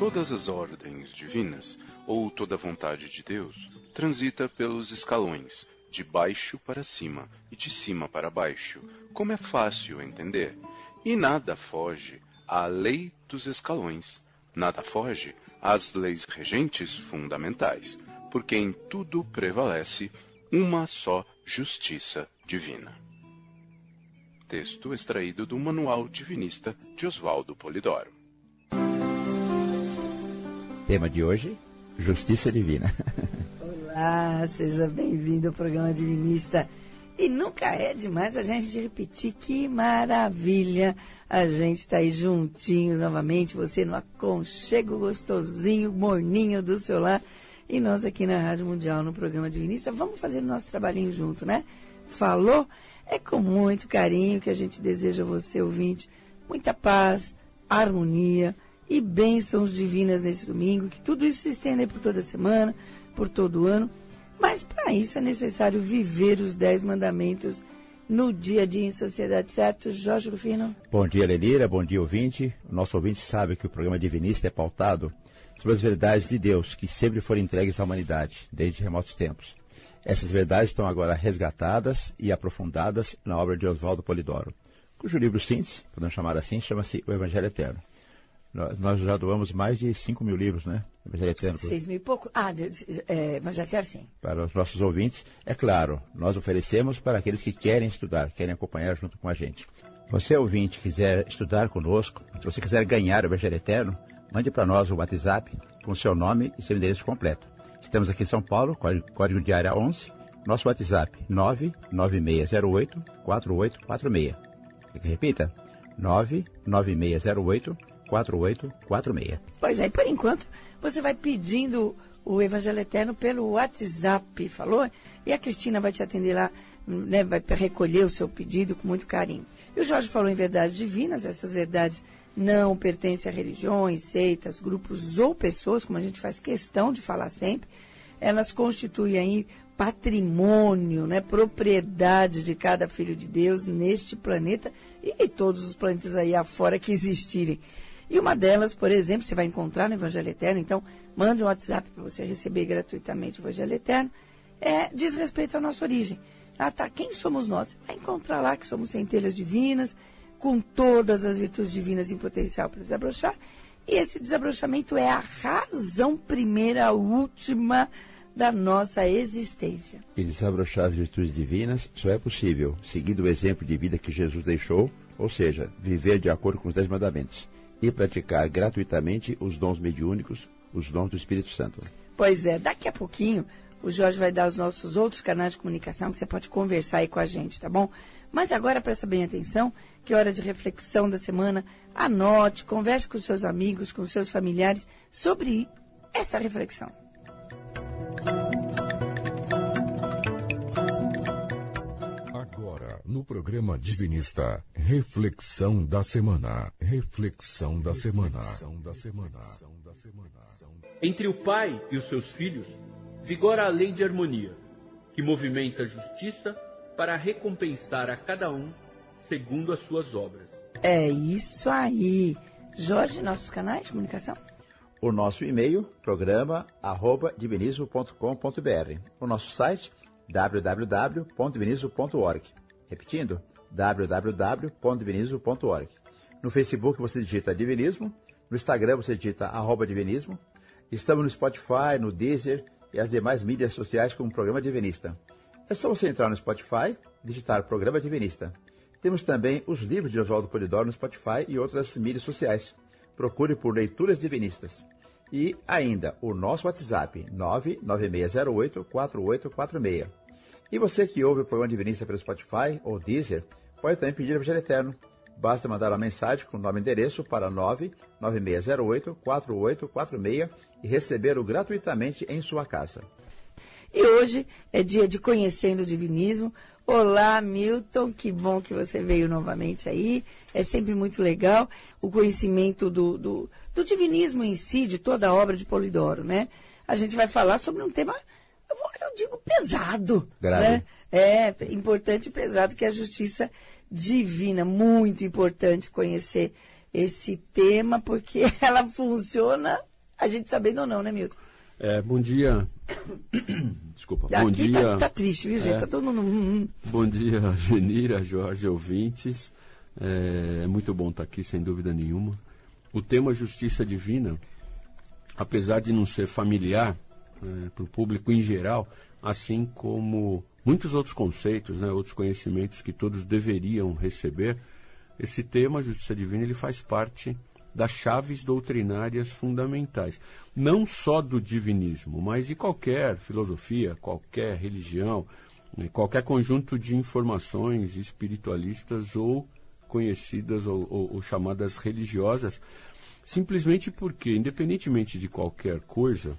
Todas as ordens divinas, ou toda a vontade de Deus, transita pelos escalões, de baixo para cima e de cima para baixo, como é fácil entender. E nada foge à lei dos escalões, nada foge às leis regentes fundamentais, porque em tudo prevalece uma só justiça divina. Texto extraído do Manual Divinista de Oswaldo Polidoro. Tema de hoje: Justiça Divina. Olá, seja bem-vindo ao programa Divinista. E nunca é demais a gente repetir que maravilha a gente está aí juntinhos novamente, você no aconchego gostosinho, morninho do seu lar e nós aqui na Rádio Mundial no programa Divinista, vamos fazer o nosso trabalhinho junto, né? Falou? É com muito carinho que a gente deseja a você, ouvinte, muita paz, harmonia e bênçãos divinas nesse domingo, que tudo isso se estenda por toda semana, por todo ano mas para isso é necessário viver os dez mandamentos no dia a dia em sociedade, certo? Jorge Rufino? Bom dia, Lelira. Bom dia, ouvinte. O nosso ouvinte sabe que o programa Divinista é pautado sobre as verdades de Deus que sempre foram entregues à humanidade, desde remotos tempos. Essas verdades estão agora resgatadas e aprofundadas na obra de Oswaldo Polidoro, cujo livro síntese, podemos chamar assim, chama-se O Evangelho Eterno. Nós, já doamos mais de 5 mil livros, né? Evangelho Eterno. 6 mil e pouco? Ah, é, Eterno, sim. Para os nossos ouvintes, é claro, nós oferecemos para aqueles que querem estudar, querem acompanhar junto com a gente. Você, ouvinte, quiser estudar conosco, se você quiser ganhar o Evangelho Eterno, mande para nós o WhatsApp com seu nome e seu endereço completo. Estamos aqui em São Paulo, código de área 11, nosso WhatsApp 99608 4846. Repita, 99608 4846. Pois é, e por enquanto você vai pedindo o Evangelho Eterno pelo WhatsApp, falou? E a Cristina vai te atender lá, né, vai recolher o seu pedido com muito carinho. E o Jorge falou em verdades divinas, essas verdades não pertencem a religiões, seitas, grupos ou pessoas, como a gente faz questão de falar sempre. Elas constituem aí patrimônio, né, propriedade de cada filho de Deus neste planeta e todos os planetas aí afora que existirem. E uma delas, por exemplo, você vai encontrar no Evangelho Eterno, então mande um WhatsApp para você receber gratuitamente o Evangelho Eterno, é, diz respeito à nossa origem. Ah, tá, quem somos nós? Você vai encontrar lá que somos centelhas divinas, com todas as virtudes divinas em potencial para desabrochar. E esse desabrochamento é a razão primeira, última da nossa existência. E desabrochar as virtudes divinas só é possível seguindo o exemplo de vida que Jesus deixou, ou seja, viver de acordo com os dez mandamentos e praticar gratuitamente os dons mediúnicos, os dons do Espírito Santo. Pois é, daqui a pouquinho o Jorge vai dar os nossos outros canais de comunicação que você pode conversar aí com a gente, tá bom? Mas agora presta bem atenção, que é hora de reflexão da semana. Anote, converse com seus amigos, com seus familiares sobre essa reflexão. No programa Divinista. Reflexão da semana. Reflexão da semana. Entre o pai e os seus filhos, vigora a lei de harmonia, que movimenta a justiça para recompensar a cada um segundo as suas obras. É isso aí. Jorge, nossos canais de comunicação? O nosso e-mail, programa, arroba, divinizo.com.br. O nosso site, www.divinizo.org. Repetindo, www.divinismo.org. No Facebook você digita Divinismo, no Instagram você digita arroba Divinismo. Estamos no Spotify, no Deezer e as demais mídias sociais como Programa Divinista. É só você entrar no Spotify, digitar Programa Divinista. Temos também os livros de Oswaldo Polidoro no Spotify e outras mídias sociais. Procure por Leituras Divinistas. E ainda o nosso WhatsApp 99608 4846. E você que ouve o programa Divinista pelo Spotify ou Deezer, pode também pedir o Evangelho Eterno. Basta mandar uma mensagem com o nome e endereço para 99608-4846 e recebê-lo gratuitamente em sua casa. E hoje é dia de Conhecendo o Divinismo. Olá, Milton, que bom que você veio novamente aí. É sempre muito legal o conhecimento do, do, do divinismo em si, de toda a obra de Polidoro, né? A gente vai falar sobre um tema eu digo pesado. Grave. Né? É, importante e pesado, que é a justiça divina. Muito importante conhecer esse tema, porque ela funciona A gente sabendo ou não, né, Milton? É, bom dia. Desculpa. Aqui bom dia. Tá, tá triste, viu, gente? É. Tá todo mundo. hum, hum. Bom dia, Genira, Jorge, ouvintes. É, é muito bom estar aqui, sem dúvida nenhuma. O tema Justiça Divina, apesar de não ser familiar para o público em geral, assim como muitos outros conceitos, né, outros conhecimentos que todos deveriam receber, esse tema Justiça Divina ele faz parte das chaves doutrinárias fundamentais, não só do divinismo, mas de qualquer filosofia, qualquer religião, né, qualquer conjunto de informações espiritualistas ou conhecidas ou, ou, ou chamadas religiosas, simplesmente porque, independentemente de qualquer coisa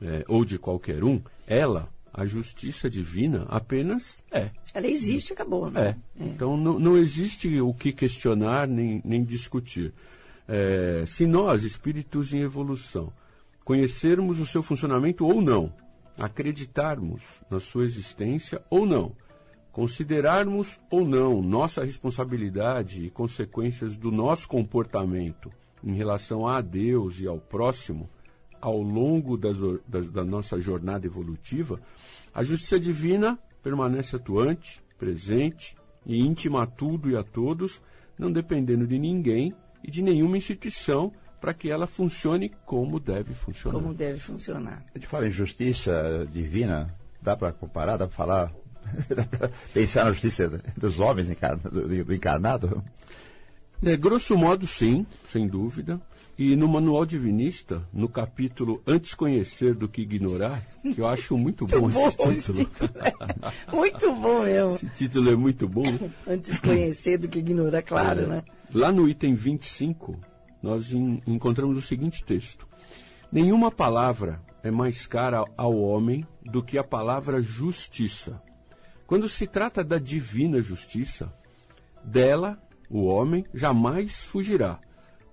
é, ou de qualquer um, ela, a justiça divina, apenas é. Ela existe acabou, né? É. Então não, não existe o que questionar nem, nem discutir. É, se nós, espíritos em evolução, conhecermos o seu funcionamento ou não, acreditarmos na sua existência ou não, considerarmos ou não nossa responsabilidade e consequências do nosso comportamento em relação a Deus e ao próximo ao longo das, das, da nossa jornada evolutiva, a justiça divina permanece atuante, presente e íntima a tudo e a todos, não dependendo de ninguém e de nenhuma instituição para que ela funcione como deve funcionar. Como deve funcionar. A gente fala em justiça divina, dá para comparar, dá para falar, dá para pensar na justiça dos homens do, do encarnado? É, grosso modo, sim, sem dúvida. E no Manual Divinista, no capítulo Antes Conhecer do que Ignorar, que eu acho muito, Muito bom, bom esse título. título. Muito bom mesmo. esse título é muito bom. Antes conhecer do que ignorar, claro, É. né? Lá no item 25, nós en- encontramos o seguinte texto: Nenhuma palavra é mais cara ao homem do que a palavra justiça. Quando se trata da divina justiça, dela o homem jamais fugirá,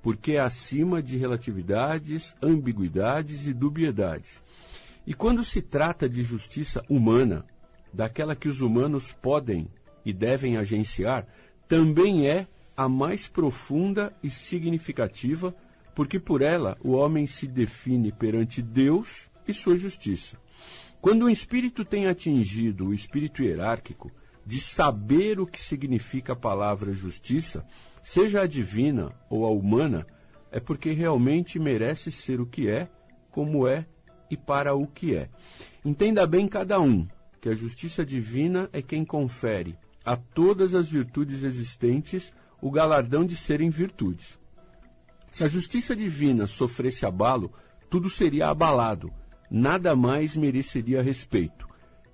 porque é acima de relatividades, ambiguidades e dubiedades. E quando se trata de justiça humana, daquela que os humanos podem e devem agenciar, também é a mais profunda e significativa, porque por ela o homem se define perante Deus e sua justiça. Quando o espírito tem atingido o espírito hierárquico de saber o que significa a palavra justiça, seja a divina ou a humana, é porque realmente merece ser o que é, como é e para o que é. Entenda bem cada um que a justiça divina é quem confere a todas as virtudes existentes o galardão de serem virtudes. Se a justiça divina sofresse abalo, tudo seria abalado, nada mais mereceria respeito.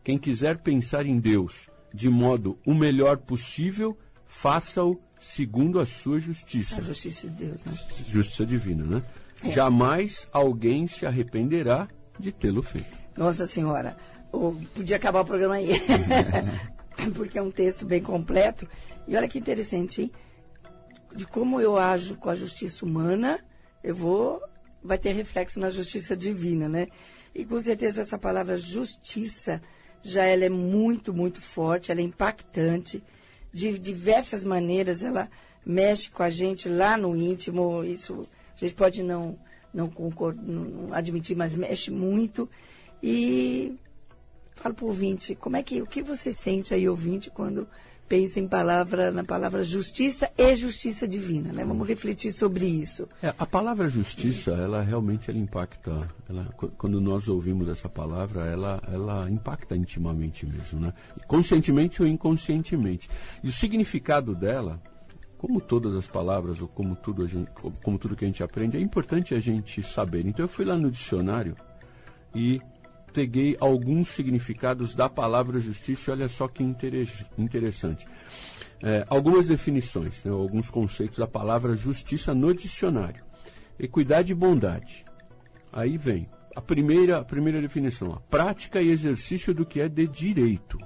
Quem quiser pensar em Deus de modo o melhor possível, faça-o segundo a sua justiça. A justiça de Deus, né? Justiça divina, né? Jamais alguém se arrependerá de tê-lo feito. Nossa Senhora, o- podia acabar o programa aí. Porque é um texto bem completo. E olha que interessante, hein? De como eu ajo com a justiça humana, eu vou. Vai ter reflexo na justiça divina, né? E com certeza essa palavra justiça já ela é muito, muito forte, ela é impactante. De diversas maneiras ela mexe com a gente lá no íntimo. Isso a gente pode não, não, concordar, não admitir, mas mexe muito. E falo para o ouvinte, como é que, o que você sente aí, ouvinte, quando pensa em palavra, na palavra justiça e justiça divina, né? Vamos refletir sobre isso. É, a palavra justiça, ela realmente ela impacta. Ela, qu- quando nós ouvimos essa palavra, ela, ela impacta intimamente mesmo, né? Conscientemente ou inconscientemente. E o significado dela, como todas as palavras ou como tudo, gente, como tudo que a gente aprende, é importante a gente saber. Então eu fui lá no dicionário e peguei alguns significados da palavra justiça olha só que intere- interessante. É, algumas definições, né, alguns conceitos da palavra justiça no dicionário. Equidade e bondade. Aí vem a primeira, a primeira definição, a prática e exercício do que é de direito.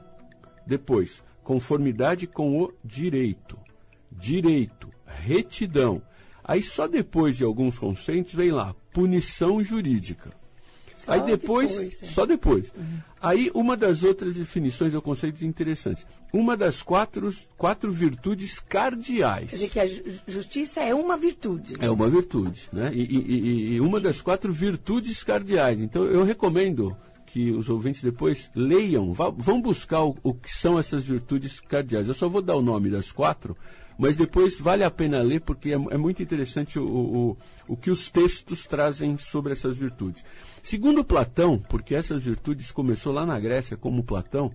Depois, conformidade com o direito. Direito, retidão. Aí só depois de alguns conceitos vem lá, punição jurídica. Só Aí depois, depois é. só depois. Uhum. Aí uma das outras definições ou conceitos interessantes. Uma das quatro, quatro virtudes cardeais. Quer dizer que a justiça é uma virtude. É uma virtude, né? E, e, e uma das quatro virtudes cardeais. Então eu recomendo que os ouvintes depois leiam, vá, vão buscar o, o, que são essas virtudes cardeais. Eu só vou dar o nome das quatro, mas depois vale a pena ler porque é, é muito interessante o, o, o que os textos trazem sobre essas virtudes. Segundo Platão, porque essas virtudes começou lá na Grécia como Platão,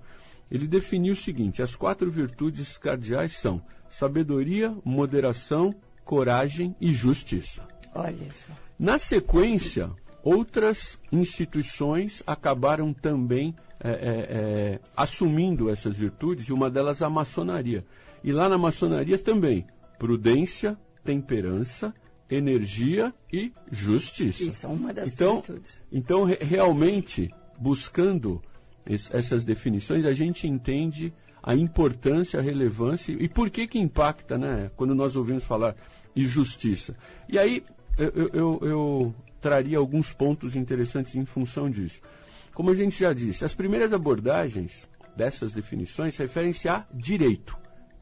ele definiu o seguinte: as quatro virtudes cardeais são sabedoria, moderação, coragem e justiça. Olha só. Na sequência, outras instituições acabaram também é, é, é, assumindo essas virtudes, e uma delas a maçonaria. E lá na maçonaria também, prudência, temperança, energia e justiça. Isso é uma das então, virtudes. Então, re realmente, buscando essas definições, a gente entende a importância, a relevância e por que que impacta, né? Quando nós ouvimos falar de justiça. E aí, eu, eu, eu traria alguns pontos interessantes em função disso. Como a gente já disse, as primeiras abordagens dessas definições referem-se a direito,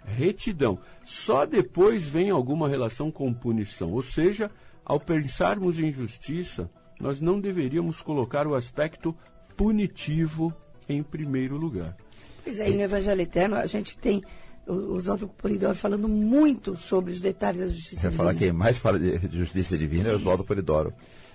retidão. Só depois vem alguma relação com punição. Ou seja, ao pensarmos em justiça, nós não deveríamos colocar o aspecto punitivo em primeiro lugar. Pois é, e no Evangelho Eterno a gente tem o Oswaldo Polidoro falando muito sobre os detalhes da justiça divina. falar quem mais fala de justiça divina é o Oswaldo Polidoro.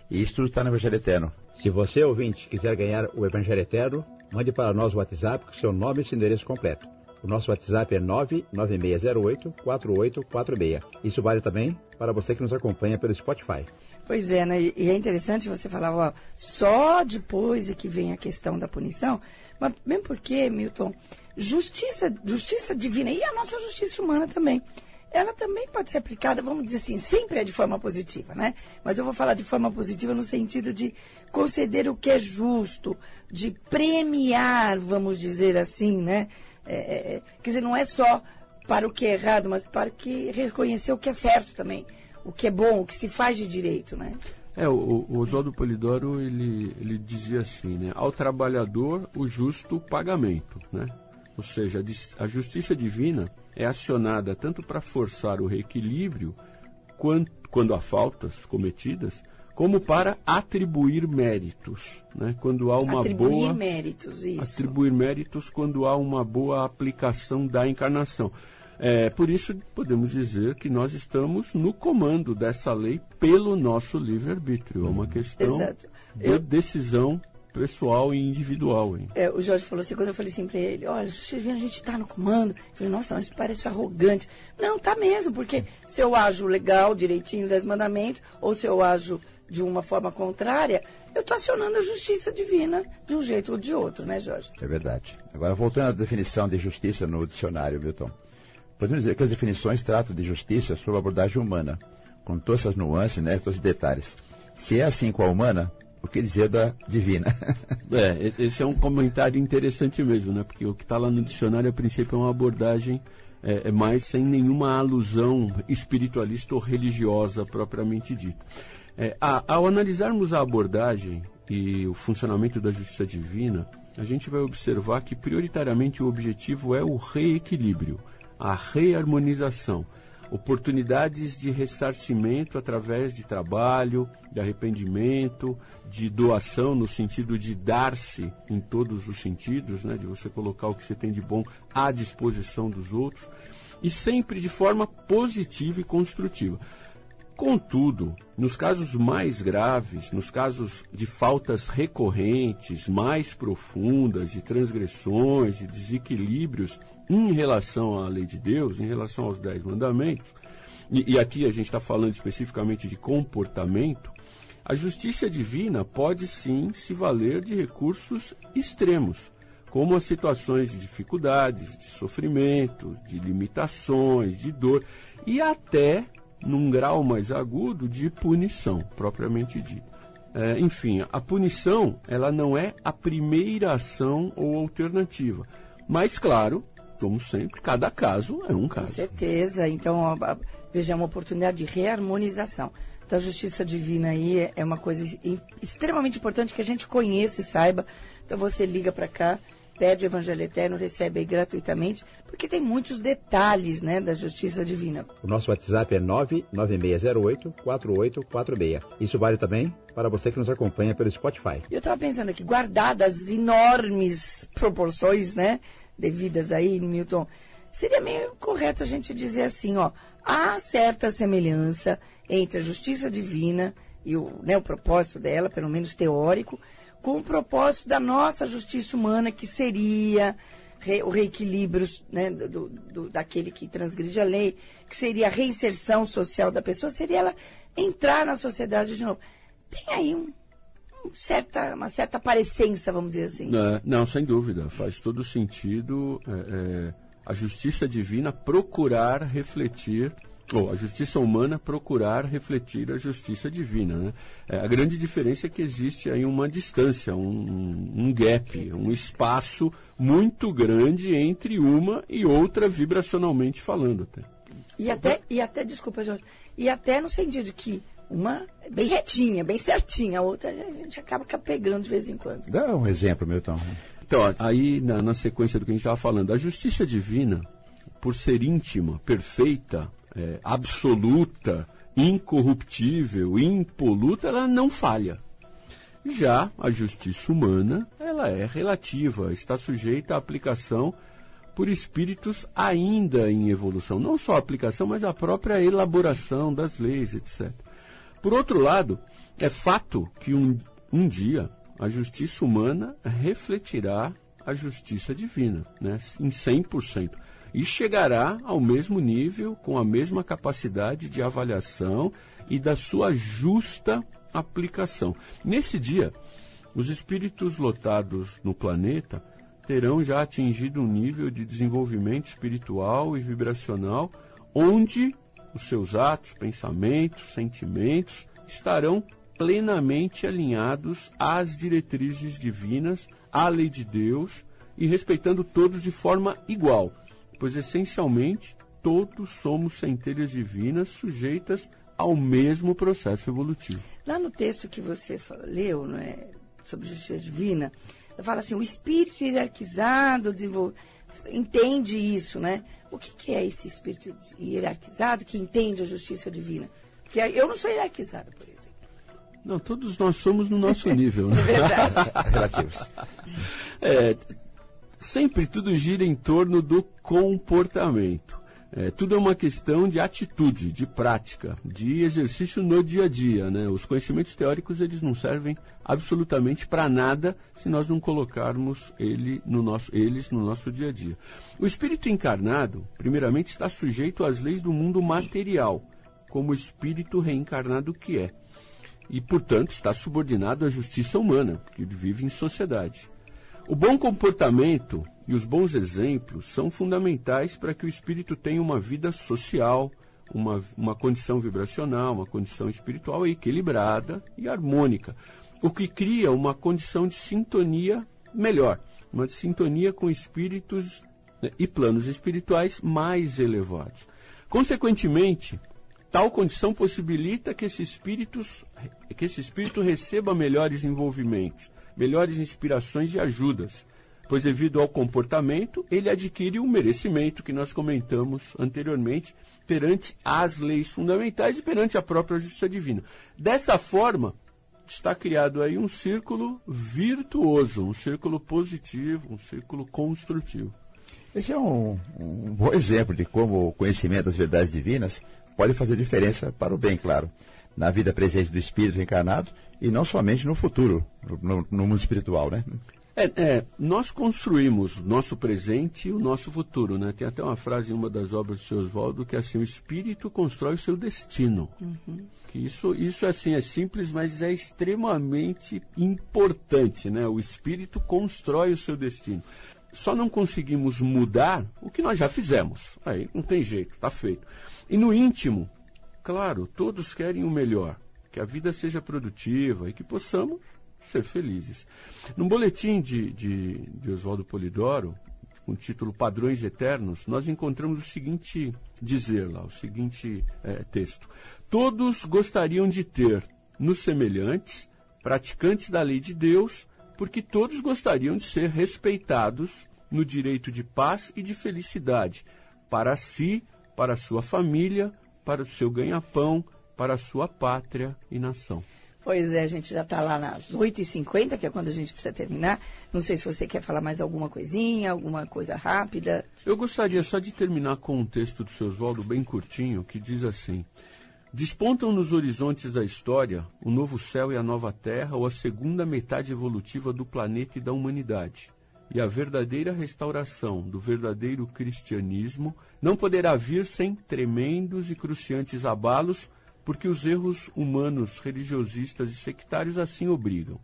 E isso tudo está no Evangelho Eterno. Se você, ouvinte, quiser ganhar o Evangelho Eterno, mande para nós o WhatsApp com seu nome e seu endereço completo. O nosso WhatsApp é 99608-4846. Isso vale também para você que nos acompanha pelo Spotify. Pois é, né? E é interessante você falar, ó, só depois é que vem a questão da punição, mas mesmo porque, Milton, justiça, justiça divina e a nossa justiça humana também ela também pode ser aplicada, vamos dizer assim, sempre é de forma positiva, né? Mas eu vou falar de forma positiva no sentido de conceder o que é justo, de premiar, vamos dizer assim, né? É, é, é quer dizer, não é só para o que é errado, mas para que reconhecer o que é certo também, o que é bom, o que se faz de direito, né? É, o, o Oswaldo Polidoro, ele, ele dizia assim, né? Ao trabalhador, o justo pagamento, né? Ou seja, a justiça divina é acionada tanto para forçar o reequilíbrio, quando, quando há faltas cometidas, como para atribuir méritos, né? Quando há uma atribuir boa méritos, isso. atribuir méritos quando há uma boa aplicação da encarnação. É, por isso podemos dizer que nós estamos no comando dessa lei pelo nosso livre arbítrio. É uma questão Exato. de Eu... decisão pessoal e individual. Hein? É, o Jorge falou assim, quando eu falei assim para ele, olha, a gente está no comando, eu falei, nossa, mas parece arrogante. Não, tá mesmo, porque se eu ajo legal, direitinho, dez mandamentos, ou se eu ajo de uma forma contrária, eu estou acionando a justiça divina de um jeito ou de outro, né, Jorge? É verdade. Agora, voltando à definição de justiça no dicionário, Milton, podemos dizer que as definições tratam de justiça sob a abordagem humana, com todas essas nuances, né, todos os detalhes. Se é assim com a humana, o que dizer da divina. é, esse é um comentário interessante mesmo, né? Porque o que está lá no dicionário, a princípio, é uma abordagem é, é mais sem nenhuma alusão espiritualista ou religiosa propriamente dita. É, a, ao analisarmos a abordagem e o funcionamento da justiça divina, a gente vai observar que prioritariamente o objetivo é o reequilíbrio, a reharmonização oportunidades de ressarcimento através de trabalho, de arrependimento, de doação no sentido de dar-se em todos os sentidos, né, de você colocar o que você tem de bom à disposição dos outros, e sempre de forma positiva e construtiva. Contudo, nos casos mais graves, nos casos de faltas recorrentes, mais profundas, de transgressões e desequilíbrios em relação à lei de Deus, em relação aos dez mandamentos, e, e aqui a gente está falando especificamente de comportamento, a justiça divina pode sim se valer de recursos extremos, como as situações de dificuldades, de sofrimento, de limitações, de dor e até num grau mais agudo de punição, propriamente dito. É, enfim, a punição ela não é a primeira ação ou alternativa, mas claro, como sempre, cada caso é um caso. Com certeza. Então, veja, é uma oportunidade de reharmonização. Então, a justiça divina aí é, é uma coisa extremamente importante que a gente conheça e saiba. Então, você liga para cá, pede o Evangelho Eterno, recebe aí gratuitamente, porque tem muitos detalhes né, da justiça divina. O nosso WhatsApp é 99608-4846. Isso vale também para você que nos acompanha pelo Spotify. Eu estava pensando aqui, guardadas as enormes proporções né, devidas aí, Milton, seria meio correto a gente dizer assim, ó, há certa semelhança entre a justiça divina e o, né, o propósito dela, pelo menos teórico, com o propósito da nossa justiça humana, que seria re, o reequilíbrio né, do, do, daquele que transgride a lei, que seria a reinserção social da pessoa, seria ela entrar na sociedade de novo. Tem aí um, um certa, uma certa parecença, vamos dizer assim. É, não, sem dúvida. Faz todo sentido é, é, a justiça divina procurar refletir ou a justiça humana procurar refletir a justiça divina. Né? É, a grande diferença é que existe aí uma distância, um, um gap, um espaço muito grande entre uma e outra vibracionalmente falando até. E até, e até desculpa, Jorge, e até no sentido de que uma é bem retinha, bem certinha, a outra a gente acaba pegando de vez em quando. Dá um exemplo, Milton. Então, aí na, na sequência do que a gente estava falando, a justiça divina, por ser íntima, perfeita, é, absoluta, incorruptível, impoluta, ela não falha. Já a justiça humana, ela é relativa, está sujeita à aplicação por espíritos ainda em evolução. Não só a aplicação, mas a própria elaboração das leis, etc. Por outro lado, é fato que um, um dia a justiça humana refletirá a justiça divina, né, em 100% e chegará ao mesmo nível, com a mesma capacidade de avaliação e da sua justa aplicação. Nesse dia, os espíritos lotados no planeta terão já atingido um nível de desenvolvimento espiritual e vibracional onde os seus atos, pensamentos, sentimentos estarão plenamente alinhados às diretrizes divinas, à lei de Deus e respeitando todos de forma igual pois essencialmente todos somos centelhas divinas sujeitas ao mesmo processo evolutivo. Lá no texto que você leu, não é, sobre justiça divina, fala assim, o espírito hierarquizado desenvolve, entende isso, né? O que, que, é esse espírito hierarquizado que entende a justiça divina? Porque eu não sou hierarquizado, por exemplo. Não, todos nós somos no nosso nível. Né? É verdade. Relativos. É, sempre tudo gira em torno do comportamento. É, tudo é uma questão de atitude, de prática, de exercício no dia a dia. Né? Os conhecimentos teóricos eles não servem absolutamente para nada se nós não colocarmos ele no nosso, eles no nosso dia a dia. O espírito encarnado, primeiramente, está sujeito às leis do mundo material, como espírito reencarnado que é. E, portanto, está subordinado à justiça humana, que ele vive em sociedade. O bom comportamento e os bons exemplos são fundamentais para que o espírito tenha uma vida social, uma, uma condição vibracional, uma condição espiritual equilibrada e harmônica, o que cria uma condição de sintonia melhor, uma sintonia com espíritos né, e planos espirituais mais elevados. Consequentemente, tal condição possibilita que esse, que esse espírito receba melhores envolvimentos melhores inspirações e ajudas, pois devido ao comportamento, ele adquire um merecimento que nós comentamos anteriormente perante as leis fundamentais e perante a própria justiça divina. Dessa forma, está criado aí um círculo virtuoso, um círculo positivo, um círculo construtivo. Esse é um, um bom exemplo de como o conhecimento das verdades divinas pode fazer diferença para o bem, claro na vida presente do espírito encarnado e não somente no futuro, no, no mundo espiritual, né? É, é, nós construímos nosso presente e o nosso futuro, né? Tem até uma frase em uma das obras de seu Oswaldo que é assim, o espírito constrói o seu destino. Uhum. Que isso, isso assim é simples, mas é extremamente importante, né? O espírito constrói o seu destino. Só não conseguimos mudar o que nós já fizemos. Aí não tem jeito, está feito. E no íntimo, Claro, todos querem o melhor, que a vida seja produtiva e que possamos ser felizes. Num boletim de, de, de Oswaldo Polidoro, com o título Padrões Eternos, nós encontramos o seguinte dizer lá, o seguinte é, texto. Todos gostariam de ter nos semelhantes, praticantes da lei de Deus, porque todos gostariam de ser respeitados no direito de paz e de felicidade, para si, para sua família, para o seu ganha-pão, para a sua pátria e nação. Pois é, a gente já está lá nas 8h50, que é quando a gente precisa terminar. Não sei se você quer falar mais alguma coisinha, alguma coisa rápida. Eu gostaria só de terminar com um texto do seu Oswaldo bem curtinho, que diz assim: Despontam nos horizontes da história o novo céu e a nova terra, ou a segunda metade evolutiva do planeta e da humanidade. E a verdadeira restauração do verdadeiro cristianismo não poderá vir sem tremendos e cruciantes abalos porque os erros humanos, religiosistas e sectários assim obrigam.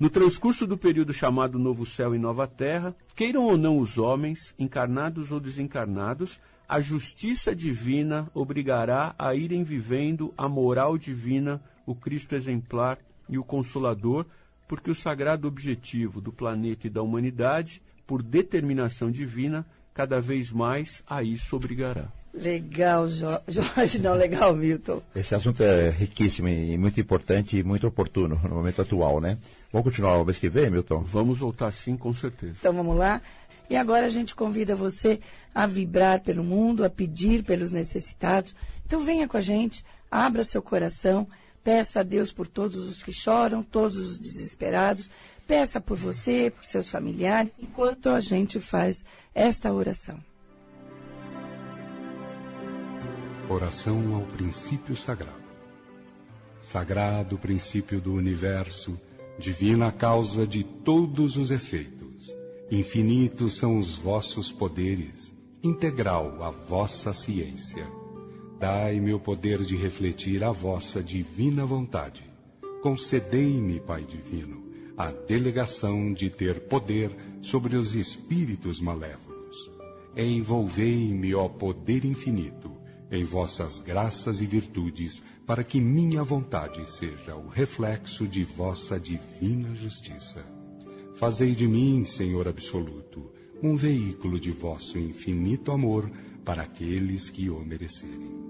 No transcurso do período chamado Novo Céu e Nova Terra, queiram ou não os homens, encarnados ou desencarnados, a justiça divina obrigará a irem vivendo a moral divina, o Cristo exemplar e o Consolador, porque o sagrado objetivo do planeta e da humanidade, por determinação divina, cada vez mais a isso obrigará. Legal, Jorge, não, legal, Milton. Esse assunto é riquíssimo e muito importante e muito oportuno no momento atual, né? Vamos continuar o mês que vem, Milton? Vamos voltar sim, com certeza. Então vamos lá. E agora a gente convida você a vibrar pelo mundo, a pedir pelos necessitados. Então venha com a gente, abra seu coração, peça a Deus por todos os que choram, todos os desesperados. Peça por você, por seus familiares, enquanto a gente faz esta oração. Oração ao princípio sagrado. Sagrado princípio do universo, divina causa de todos os efeitos. Infinitos são os vossos poderes, integral a vossa ciência. Dai-me o poder de refletir a vossa divina vontade. Concedei-me, Pai Divino, a delegação de ter poder sobre os espíritos malévolos. Envolvei-me, ó poder infinito, em vossas graças e virtudes, para que minha vontade seja o reflexo de vossa divina justiça. Fazei de mim, Senhor absoluto, um veículo de vosso infinito amor para aqueles que o merecerem.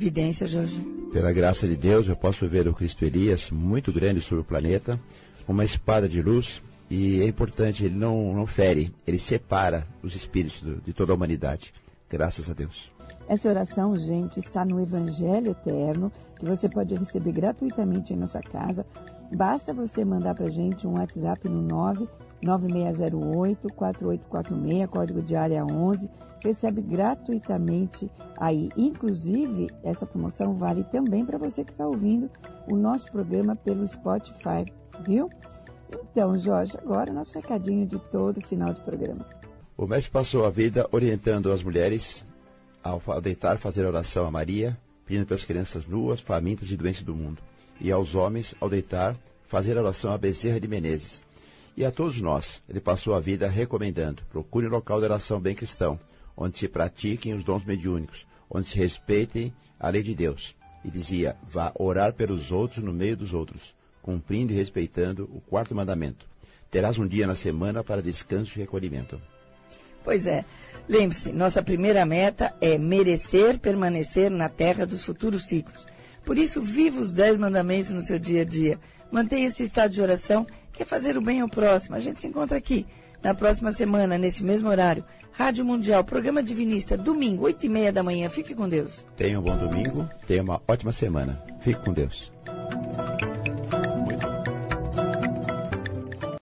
Vidência, Jorge. Pela graça de Deus, eu posso ver o Cristo Elias muito grande sobre o planeta, uma espada de luz, e é importante, ele não, não fere, ele separa os espíritos do, de toda a humanidade. Graças a Deus. Essa oração, gente, está no Evangelho Eterno, que você pode receber gratuitamente em nossa casa. Basta você mandar para a gente um WhatsApp no 99608-4846, código de área 11. Recebe gratuitamente aí. Inclusive, essa promoção vale também para você que está ouvindo o nosso programa pelo Spotify, viu? Então, Jorge, agora o nosso recadinho de todo final de programa. O mestre passou a vida orientando as mulheres ao deitar fazer oração a Maria, pedindo pelas crianças nuas, famintas e doentes do mundo, e aos homens, ao deitar, fazer oração a Bezerra de Menezes. E a todos nós, ele passou a vida recomendando: procure um local de oração bem cristão, onde se pratiquem os dons mediúnicos, onde se respeitem a lei de Deus. E dizia: vá orar pelos outros no meio dos outros, cumprindo e respeitando o quarto mandamento. Terás um dia na semana para descanso e recolhimento. Pois é. Lembre-se, nossa primeira meta é merecer permanecer na terra dos futuros ciclos. Por isso, viva os dez mandamentos no seu dia a dia. Mantenha esse estado de oração, que é fazer o bem ao próximo. A gente se encontra aqui na próxima semana, nesse mesmo horário. Rádio Mundial, programa Divinista, domingo, oito e meia da manhã. Fique com Deus. Tenha um bom domingo, tenha uma ótima semana. Fique com Deus.